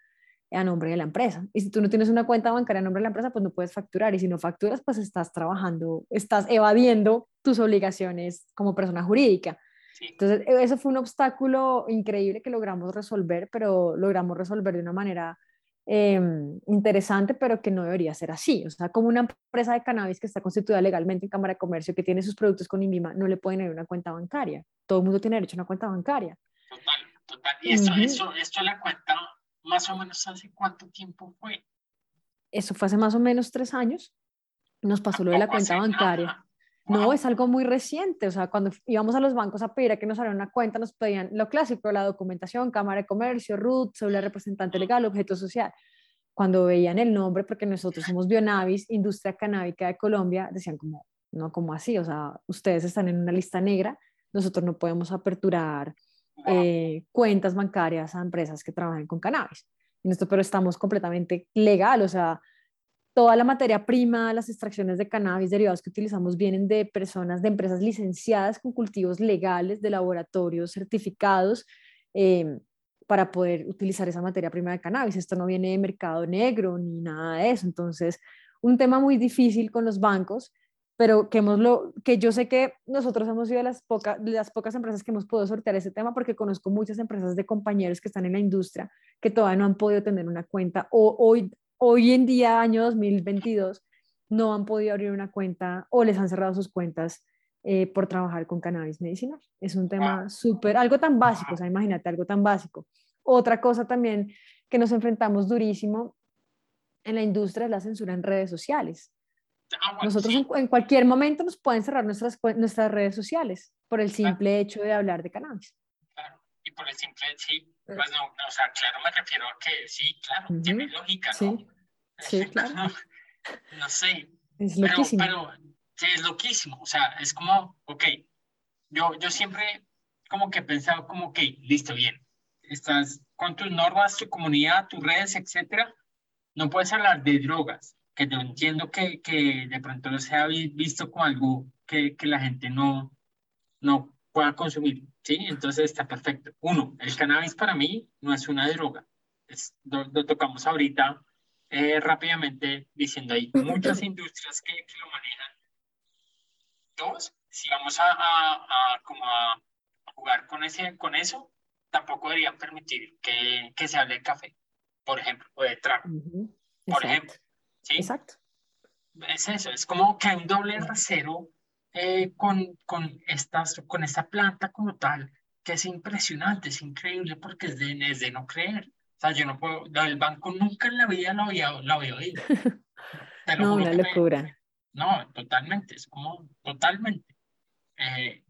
a nombre de la empresa. Y si tú no tienes una cuenta bancaria a nombre de la empresa, pues no puedes facturar. Y si no facturas, pues estás trabajando, estás evadiendo tus obligaciones como persona jurídica. Entonces, e, eso fue un obstáculo increíble que logramos resolver, pero logramos resolver de una manera em, interesante, pero que no debería ser así. O sea, como una empresa de cannabis que está constituida legalmente en Cámara de Comercio, que tiene sus productos con INVIMA, no le pueden tener una cuenta bancaria. Todo el mundo tiene derecho a una cuenta bancaria. Total, total. Y esto, esto, esto la cuenta más o menos hace cuánto tiempo fue? Eso fue hace más o menos tres años. Nos pasó lo de la cuenta bancaria. No, es algo muy reciente. O sea, cuando íbamos a los bancos a pedir a que nos abrieran una cuenta, nos pedían lo clásico, la documentación, Cámara de Comercio, RUT, cédula representante legal, objeto social. Cuando veían el nombre, porque nosotros somos Bionavis, Industria Canábica de Colombia, decían como, no, como así, o sea, ustedes están en una lista negra, nosotros no podemos aperturar eh, cuentas bancarias a empresas que trabajan con cannabis. En esto, pero estamos completamente legal, o sea, toda la materia prima, las extracciones de cannabis derivados que utilizamos vienen de personas, de empresas licenciadas con cultivos legales, de laboratorios certificados em, para poder utilizar esa materia prima de cannabis. Esto no viene de mercado negro ni nada de eso. Entonces, un tema muy difícil con los bancos pero que, hemos lo, que yo sé que nosotros hemos sido las, pocas de las pocas empresas que hemos podido sortear ese tema porque conozco muchas empresas de compañeros que están en la industria que todavía no han podido tener una cuenta o hoy, hoy en día, año 2022, no han podido abrir una cuenta o les han cerrado sus cuentas eh, por trabajar con cannabis medicinal. Es un tema súper, algo tan básico, o sea, imagínate, algo tan básico. Otra cosa también que nos enfrentamos durísimo en la industria es la censura en redes sociales. Ah, Nosotros en, cualquier momento nos pueden cerrar nuestras, nuestras redes sociales por el simple hecho de hablar de cannabis. Claro, y por el simple, sí, pues no, o sea, claro, me refiero a que sí, claro, tiene lógica, ¿no? Sí, claro. No, sé. Es loquísimo. Pero, sí, es loquísimo, o sea, es como, ok, yo, yo siempre como que he pensado como, ok, listo, bien, estás con tus normas, tu comunidad, tus redes, etcétera, no puedes hablar de drogas, que yo entiendo que, que de pronto no se ha visto como algo que, que la gente no, no pueda consumir, ¿sí? Entonces está perfecto. Uno, el cannabis para mí no es una droga. Es, lo, tocamos ahorita eh, rápidamente diciendo hay muchas industrias que, que, lo manejan. Dos, si vamos a, a, a como a, jugar con, ese, con eso, tampoco deberían permitir que, que se hable de café, por ejemplo, o de trago, por ejemplo. Exacto. Es eso, es como que hay un doble rasero eh, con, con, estas, con esta planta como tal, que es impresionante, es increíble porque es de, es de no creer. O sea, yo no puedo, el banco nunca en la vida lo había, lo había oído. no, una locura. no, totalmente, es como totalmente. Eh,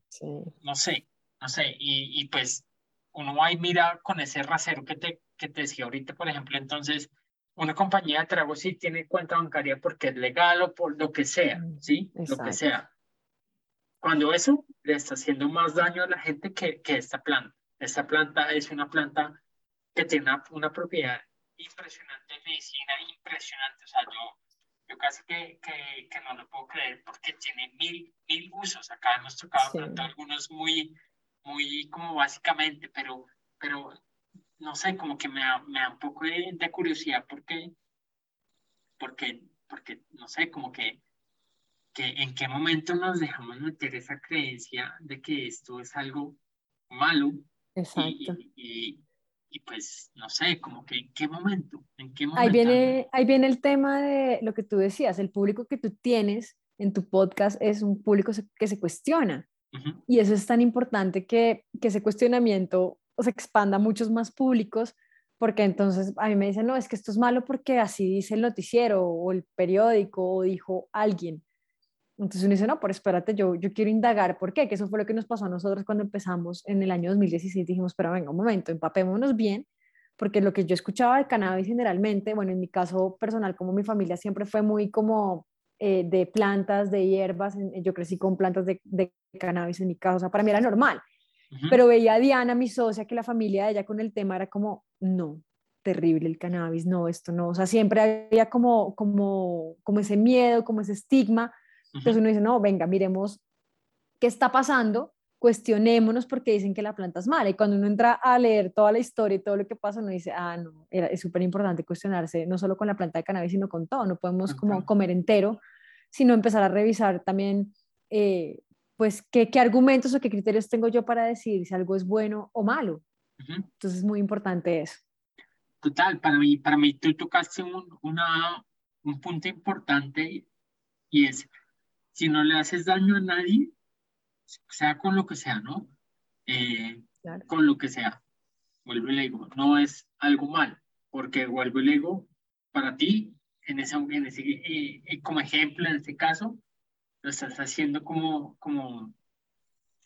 no sé, no sé, y, y, pues uno va y mira con ese rasero que te, que te decía ahorita, por ejemplo, entonces una compañía de trago sí tiene cuenta bancaria porque es legal o por lo que sea, mm, ¿sí? Lo que sea. Cuando eso le está haciendo más daño a la gente que, que esta planta. Esta planta es una planta que tiene una, propiedad impresionante de medicina, impresionante. O sea, yo, yo casi que, que, que, no lo puedo creer porque tiene mil, mil usos. Acá hemos tocado algunos muy, muy como básicamente, pero, pero no sé, como que me da, me da un poco de, curiosidad porque, porque, porque, no sé, como que, que en qué momento nos dejamos meter esa creencia de que esto es algo malo. Exacto. Y, y, pues, no sé, como que en qué momento, en qué momento. Ahí viene, ahí viene el tema de lo que tú decías, el público que tú tienes en tu podcast es un público que se cuestiona. Y eso es tan importante que, que ese cuestionamiento se expanda a muchos más públicos, porque entonces a mí me dicen, no, es que esto es malo porque así dice el noticiero o el periódico o dijo alguien. Entonces uno dice, no, pero espérate, yo, yo quiero indagar por qué, que eso fue lo que nos pasó a nosotros cuando empezamos en el año 2016. Dijimos, pero venga, un momento, empapémonos bien, porque lo que yo escuchaba de cannabis generalmente, bueno, en mi caso personal, como mi familia siempre fue muy como eh, de plantas, de hierbas, yo crecí con plantas de, de, cannabis en mi casa, o sea, para mí era normal. Pero veía a Diana, mi socia, que la familia de ella con el tema era como, no, terrible el cannabis, no, esto no, o sea, siempre había como, como, como ese miedo, como ese estigma. Entonces uno dice, no, venga, miremos qué está pasando, cuestionémonos porque dicen que la planta es mala. Y cuando uno entra a leer toda la historia y todo lo que pasa, uno dice, ah, no, era, es súper importante cuestionarse, no solo con la planta de cannabis, sino con todo. No podemos como comer entero, sino empezar a revisar también eh, pues qué, qué, argumentos o qué criterios tengo yo para decir si algo es bueno o malo. Entonces es muy importante eso. Total, para mí, para mí tú tocaste un, una, un punto importante y es, si no le haces daño a nadie, sea con lo que sea, ¿no? Eh, con lo que sea. Vuelvo y le digo, no es algo mal, porque vuelvo y le digo, para ti, en ese, en ese eh, eh, como ejemplo, en este caso, lo estás haciendo como, como,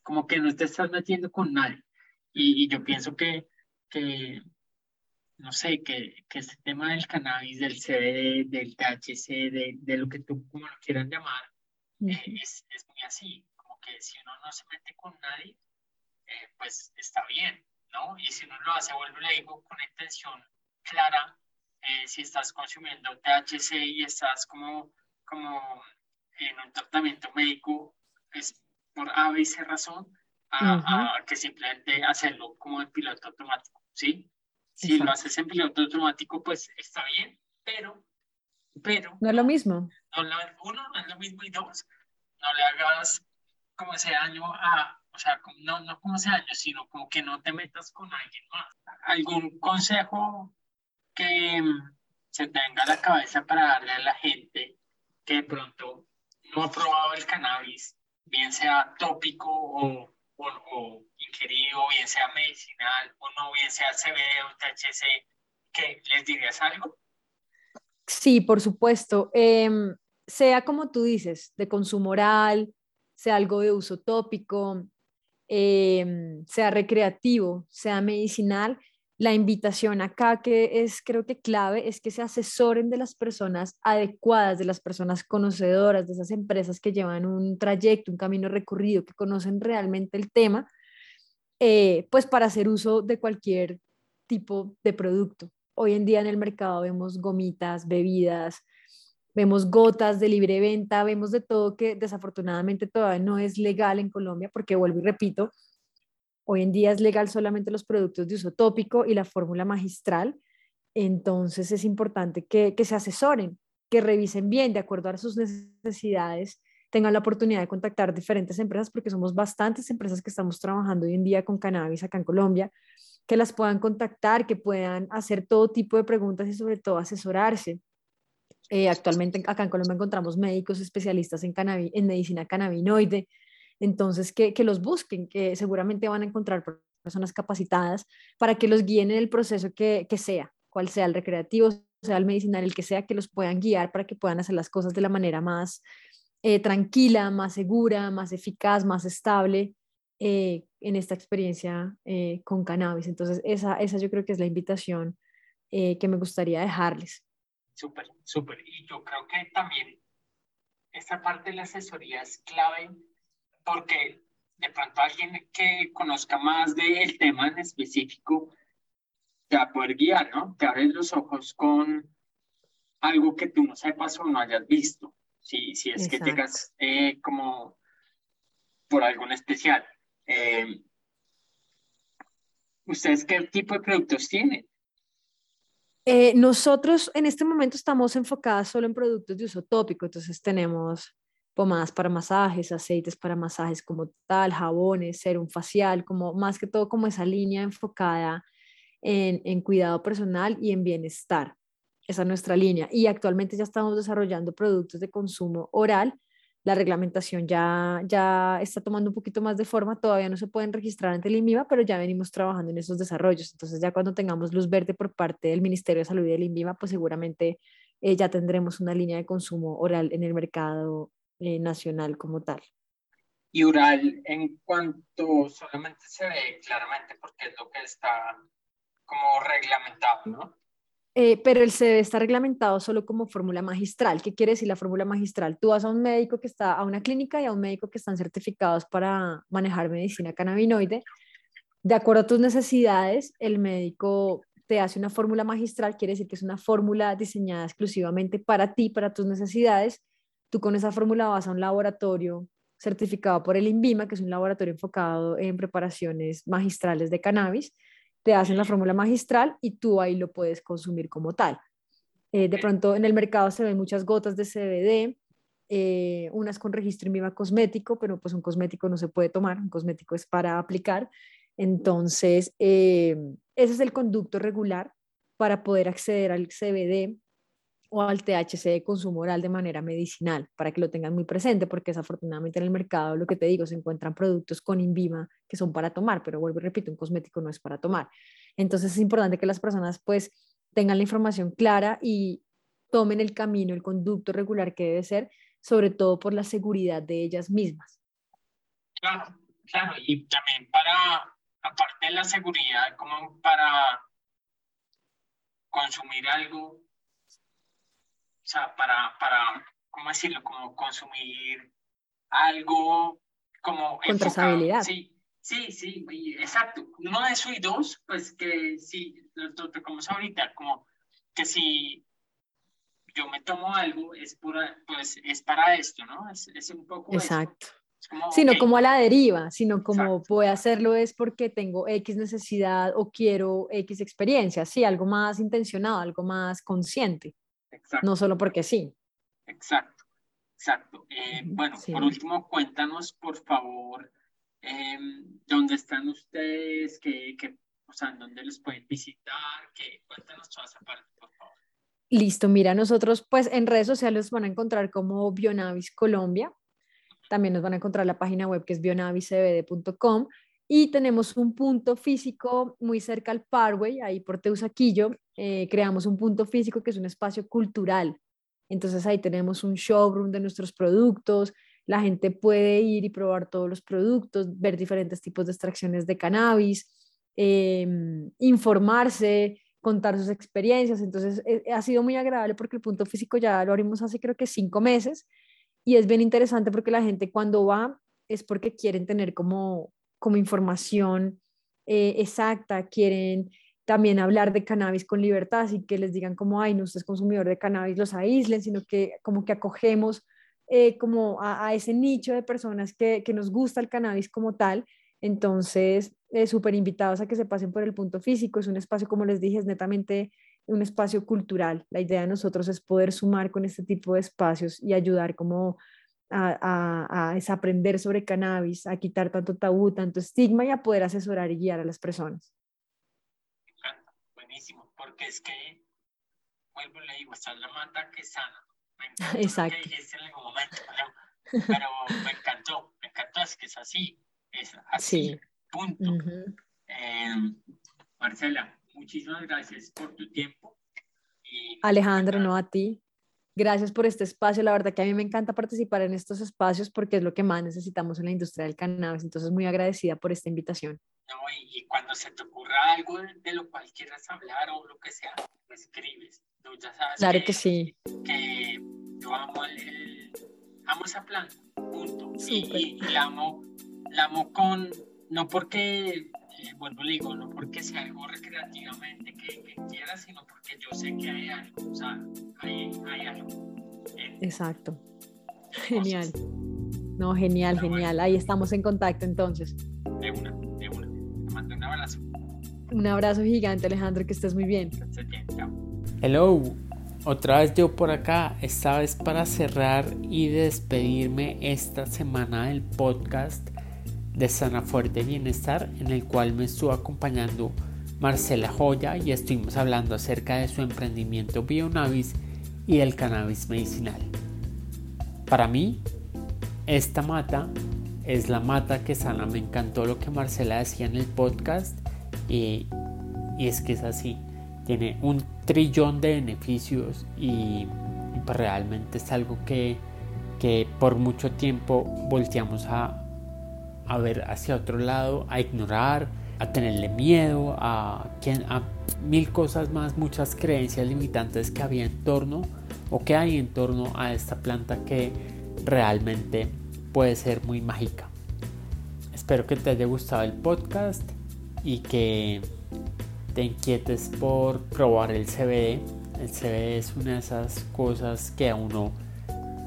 como que no te estás metiendo con nadie. Y, yo pienso que, que no sé, que, que este tema del cannabis, del CBD, del THC, de, de lo que tú como lo quieran llamar, eh, es, es, muy así, como que si uno no se mete con nadie, eh, pues está bien, ¿no? Y si uno lo hace, vuelvo y le digo, con intención clara, eh, si estás consumiendo THC y estás como, como en un tratamiento médico es por A, B y C razón a, que simplemente hacerlo como en piloto automático, ¿sí? Si lo haces en piloto automático, pues está bien, pero, pero... No es lo mismo. No, uno, no es lo mismo, y dos, no le hagas como ese daño a, o sea, no, no como ese daño, sino como que no te metas con alguien más. ¿Algún consejo que mm, se tenga a la cabeza para darle a la gente que de pronto no ha probado el cannabis, bien sea tópico o, o, ingerido, bien sea medicinal o no, bien sea CBD o THC, ¿qué les dirías algo? Sí, por supuesto. Em, sea como tú dices, de consumo oral, sea algo de uso tópico, em, sea recreativo, sea medicinal, la invitación acá que es creo que clave es que se asesoren de las personas adecuadas, de las personas conocedoras, de esas empresas que llevan un trayecto, un camino recorrido, que conocen realmente el tema, eh, pues para hacer uso de cualquier tipo de producto. Hoy en día en el mercado vemos gomitas, bebidas, vemos gotas de libre venta, vemos de todo que desafortunadamente todavía no es legal en Colombia, porque vuelvo y repito, Hoy en día es legal solamente los productos de uso tópico y la fórmula magistral. Entonces es importante que, se asesoren, que revisen bien de acuerdo a sus necesidades, tengan la oportunidad de contactar diferentes empresas, porque somos bastantes empresas que estamos trabajando hoy en día con cannabis acá en Colombia, que las puedan contactar, que puedan hacer todo tipo de preguntas y sobre todo asesorarse. Eh, actualmente acá en Colombia encontramos médicos especialistas en, en medicina cannabinoide, entonces, que, los busquen, que seguramente van a encontrar personas capacitadas para que los guíen en el proceso que, sea, cual sea el recreativo, sea el medicinal, el que sea, que los puedan guiar para que puedan hacer las cosas de la manera más eh, tranquila, más segura, más eficaz, más estable eh, en esta experiencia eh, con cannabis. Entonces, esa, esa yo creo que es la invitación que me gustaría dejarles. Súper, súper. Y yo creo que también esta parte de la asesoría es clave porque de pronto alguien que conozca más del tema en específico te va a poder guiar, ¿no? Te abres los ojos con algo que tú no sepas o no hayas visto, si, si es que llegas eh, como por algo especial. Eh, ¿Ustedes qué tipo de productos tienen? Eh, nosotros en este momento estamos enfocados solo en productos de uso tópico, entonces tenemos pomadas para masajes, aceites para masajes como tal, jabones, serum facial, como más que todo como esa línea enfocada en, en cuidado personal y en bienestar. Esa es nuestra línea. Y actualmente ya estamos desarrollando productos de consumo oral, la reglamentación ya, ya está tomando un poquito más de forma, todavía no se pueden registrar ante el INVIMA, pero ya venimos trabajando en esos desarrollos. Entonces ya cuando tengamos luz verde por parte del Ministerio de Salud y del INVIMA, pues seguramente eh, ya tendremos una línea de consumo oral en el mercado eh, nacional como tal. Y oral en cuanto solamente se ve claramente porque es lo que está como reglamentado, ¿no? Eh, pero el CBD está reglamentado solo como fórmula magistral. ¿Qué quiere decir la fórmula magistral? Tú vas a un médico que está, a una clínica y a un médico que están certificados para manejar medicina cannabinoide. De acuerdo a tus necesidades, el médico te hace una fórmula magistral, quiere decir que es una fórmula diseñada exclusivamente para ti, para tus necesidades. Tú con esa fórmula vas a un laboratorio certificado por el INVIMA, que es un laboratorio enfocado en preparaciones magistrales de cannabis te hacen la fórmula magistral y tú ahí lo puedes consumir como tal. Eh, de pronto en el mercado se ven muchas gotas de CBD, eh, unas con registro en viva cosmético, pero pues un cosmético no se puede tomar, un cosmético es para aplicar. Entonces, eh, ese es el conducto regular para poder acceder al CBD o al THC de consumo oral de manera medicinal, para que lo tengan muy presente, porque desafortunadamente en el mercado, lo que te digo, se encuentran productos con Invima que son para tomar, pero vuelvo y repito, un cosmético no es para tomar. Entonces es importante que las personas pues tengan la información clara y tomen el camino, el conducto regular que debe ser, sobre todo por la seguridad de ellas mismas. Claro, claro, y también para, aparte de la seguridad, como para consumir algo sea, para, para, ¿cómo decirlo? Como consumir algo como... Con trazabilidad. Sí, sí, sí, exacto. Uno de eso y dos, pues que sí, lo, tocamos ahorita, como que si yo me tomo algo, es, pura, pues, es para esto, ¿no? Es, es un poco... Exacto. sino como a la deriva, sino como voy a hacerlo es porque tengo X necesidad o quiero X experiencia, sí, algo más intencionado, algo más consciente. No solo porque sí. Exacto, exacto. Eh, bueno, por último, cuéntanos, por favor, em, dónde están ustedes, qué, qué, o sea, dónde los pueden visitar, qué, cuéntanos toda esa parte, por favor. Listo, mira, nosotros pues en redes sociales van a encontrar como Bionavis Colombia. También nos van a encontrar la página web que es bionaviscbd.com y tenemos un punto físico muy cerca al Parway, ahí por Teusaquillo. Eh, creamos un punto físico que es un espacio cultural. Entonces ahí tenemos un showroom de nuestros productos. La gente puede ir y probar todos los productos, ver diferentes tipos de extracciones de cannabis, em, informarse, contar sus experiencias. Entonces eh, ha sido muy agradable porque el punto físico ya lo abrimos hace creo que cinco meses y es bien interesante porque la gente cuando va es porque quieren tener como como información eh, exacta, quieren también hablar de cannabis con libertad, así que les digan como, ay, no, usted es consumidor de cannabis, los aíslen, sino que como que acogemos eh, como a, ese nicho de personas que, que, nos gusta el cannabis como tal. Entonces, eh, súper invitados a que se pasen por el punto físico. Es un espacio, como les dije, es netamente un espacio cultural. La idea de nosotros es poder sumar con este tipo de espacios y ayudar como a, a, desaprender sobre cannabis, a quitar tanto tabú, tanto estigma y a poder asesorar y guiar a las personas. Buenísimo, porque es que, vuelvo y le digo, esta es la mata que sana. Exacto. Que dijiste en algún momento, pero, me encantó, me encantó, es que es así, es así, punto. Em, Marcela, muchísimas gracias por tu tiempo. Alejandro, no a ti. Gracias por este espacio. La verdad que a mí me encanta participar en estos espacios porque es lo que más necesitamos en la industria del cannabis. Entonces, muy agradecida por esta invitación. No, y, cuando se te ocurra algo de, lo cual quieras hablar o lo que sea, me escribes. ya sabes claro que, sí. Que yo amo, el, amo esa planta, punto. Y, la, amo, la amo con, no porque eh, vuelvo le digo, no porque sea algo recreativamente que, que quiera, sino porque yo sé que hay algo, o sea, hay, hay algo. Exacto. Genial. No, genial, genial. Ahí estamos en contacto entonces. De una, Un abrazo gigante, Alejandro, que estés muy bien. Hello, otra vez yo por acá, esta vez para cerrar y despedirme esta semana del podcast de Sana Fuerte Bienestar, en el cual me estuvo acompañando Marcela Joya y estuvimos hablando acerca de su emprendimiento Bionavis y del cannabis medicinal. Para mí, esta mata es la mata que sana. Me encantó lo que Marcela decía en el podcast y, es que es así. Tiene un trillón de beneficios y, pues realmente es algo que, por mucho tiempo volteamos a, a ver hacia otro lado, a ignorar, a tenerle miedo, a, a mil cosas más, muchas creencias limitantes que había en torno o que hay en torno a esta planta que realmente puede ser muy mágica. Espero que te haya gustado el podcast y que te inquietes por probar el CBD. El CBD es una de esas cosas que a uno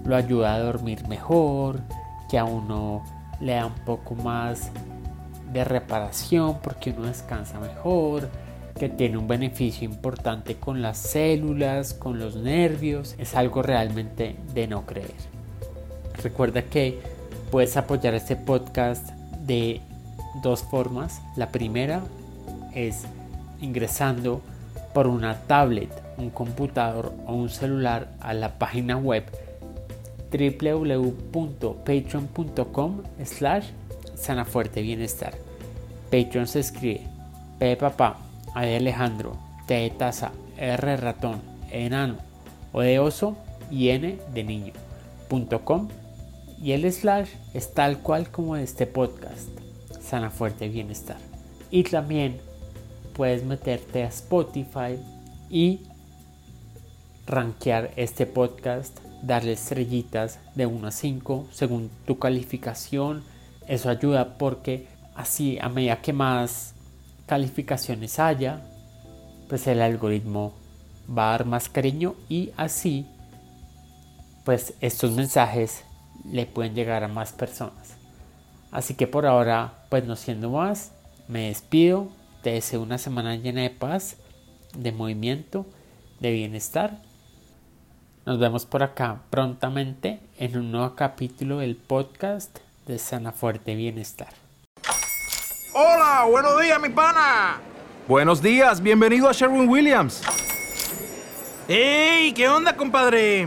lo ayuda a dormir mejor, que a uno le da un poco más de reparación porque uno descansa mejor, que tiene un beneficio importante con las células, con los nervios. Es algo realmente de no creer. Recuerda que puedes apoyar este podcast de dos formas. La primera es ingresando por una tablet, un computador o un celular a la página web www.patreon.com slash sanafuerte bienestar. Patreon se escribe P papá, A de Alejandro, T de taza, R ratón, enano, O de oso y N de niño. y el slash es tal cual como este podcast, Sana Fuerte Bienestar. Y también puedes meterte a Spotify y rankear este podcast, darle estrellitas de 1 a 5 según tu calificación. Eso ayuda porque así a medida que más calificaciones haya, pues el algoritmo va a dar más cariño y así pues estos mensajes le pueden llegar a más personas. Así que por ahora, pues no siendo más, me despido, te deseo una semana llena de paz, de movimiento, de bienestar. Nos vemos por acá prontamente en un nuevo capítulo del podcast de Sana Fuerte Bienestar. Hola, buenos días, mi pana. Buenos días, bienvenido a Sherwin Williams. ¡Ey! ¿Qué onda, compadre?